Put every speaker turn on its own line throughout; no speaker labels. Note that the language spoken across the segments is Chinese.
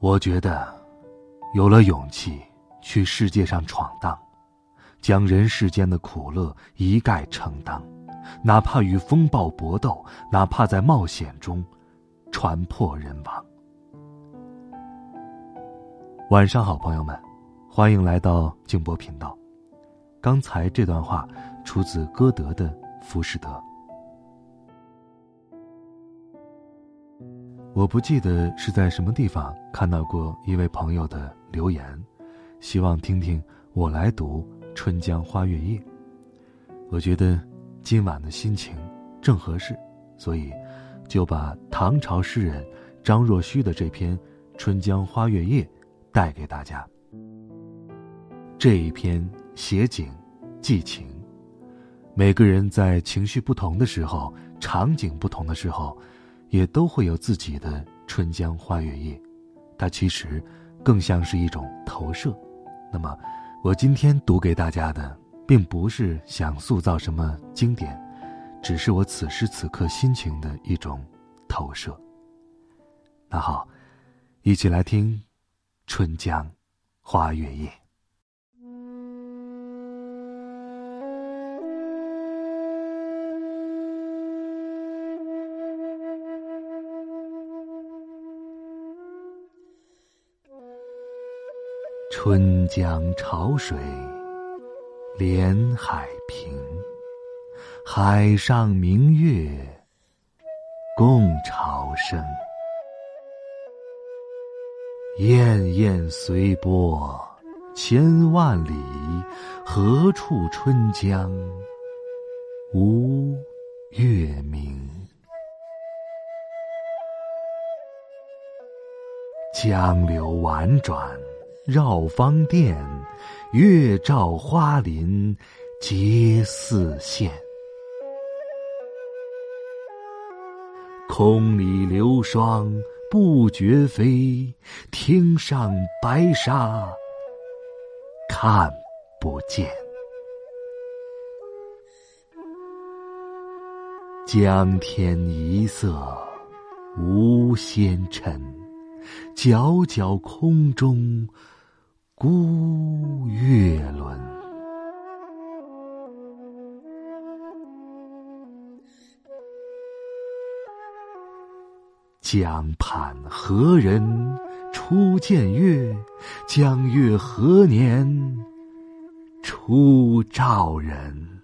我觉得，有了勇气去世界上闯荡，将人世间的苦乐一概承担，哪怕与风暴搏斗，哪怕在冒险中船破人亡。晚上好，朋友们，欢迎来到静波频道。刚才这段话出自歌德的《浮士德》。我不记得是在什么地方看到过一位朋友的留言，希望听听我来读《春江花月夜》。我觉得今晚的心情正合适，所以就把唐朝诗人张若虚的这篇《春江花月夜》带给大家。这一篇写景、寄情，每个人在情绪不同的时候，场景不同的时候。也都会有自己的春江花月夜，它其实更像是一种投射。那么，我今天读给大家的，并不是想塑造什么经典，只是我此时此刻心情的一种投射。那好，一起来听《春江花月夜》。春江潮水连海平，海上明月共潮生。滟滟随波千万里，何处春江无月明？江流宛转。绕芳甸，月照花林皆似霰。空里流霜不觉飞，汀上白沙看不见。江天一色无纤尘，皎皎空中。孤月轮，江畔何人初见月？江月何年初照人？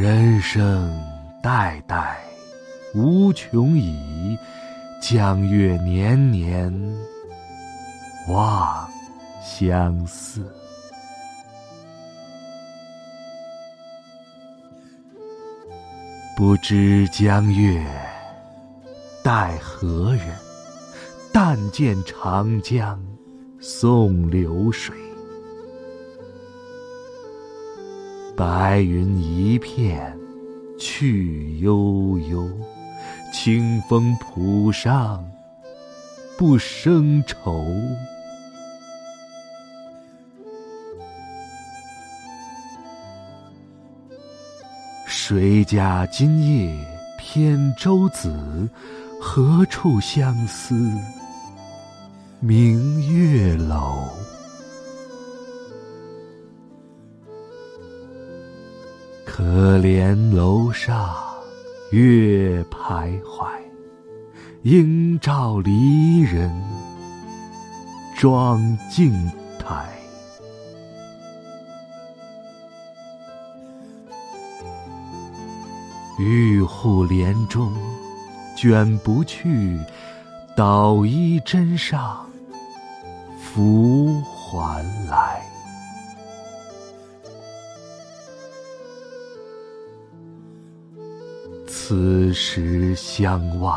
人生代代无穷已，江月年年望相似。不知江月待何人？但见长江送流水。白云一片去悠悠，清风浦上不胜愁。谁家今夜扁舟子？何处相思明月楼？可怜楼上月徘徊，应照离人妆镜台。玉户帘中卷不去，捣衣砧上拂还来。此时相望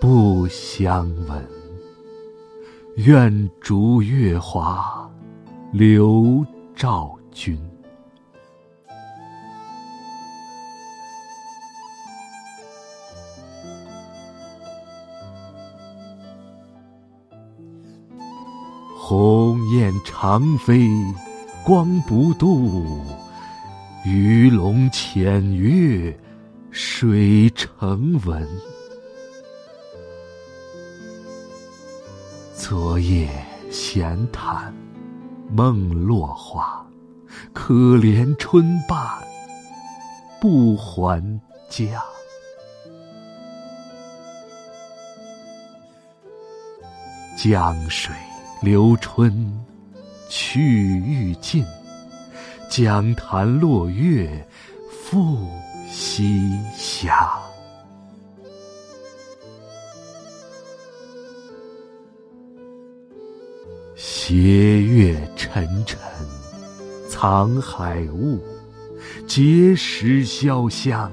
不相闻，愿逐月华流照君。鸿雁长飞光不度，鱼龙潜跃水成文。昨夜闲谈梦落花，可怜春半不还家。江水。流春去欲尽，江潭落月复西下。斜月沉沉藏海雾，碣石潇湘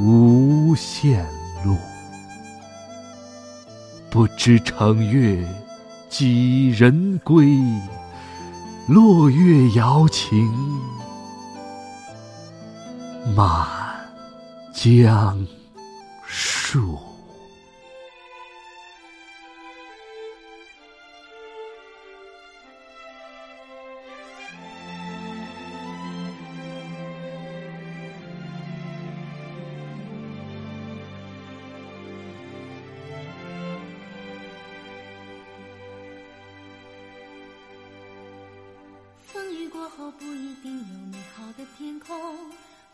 无限路。不知乘月。几人归？落月摇情满江树。
风雨过后不一定有美好的天空，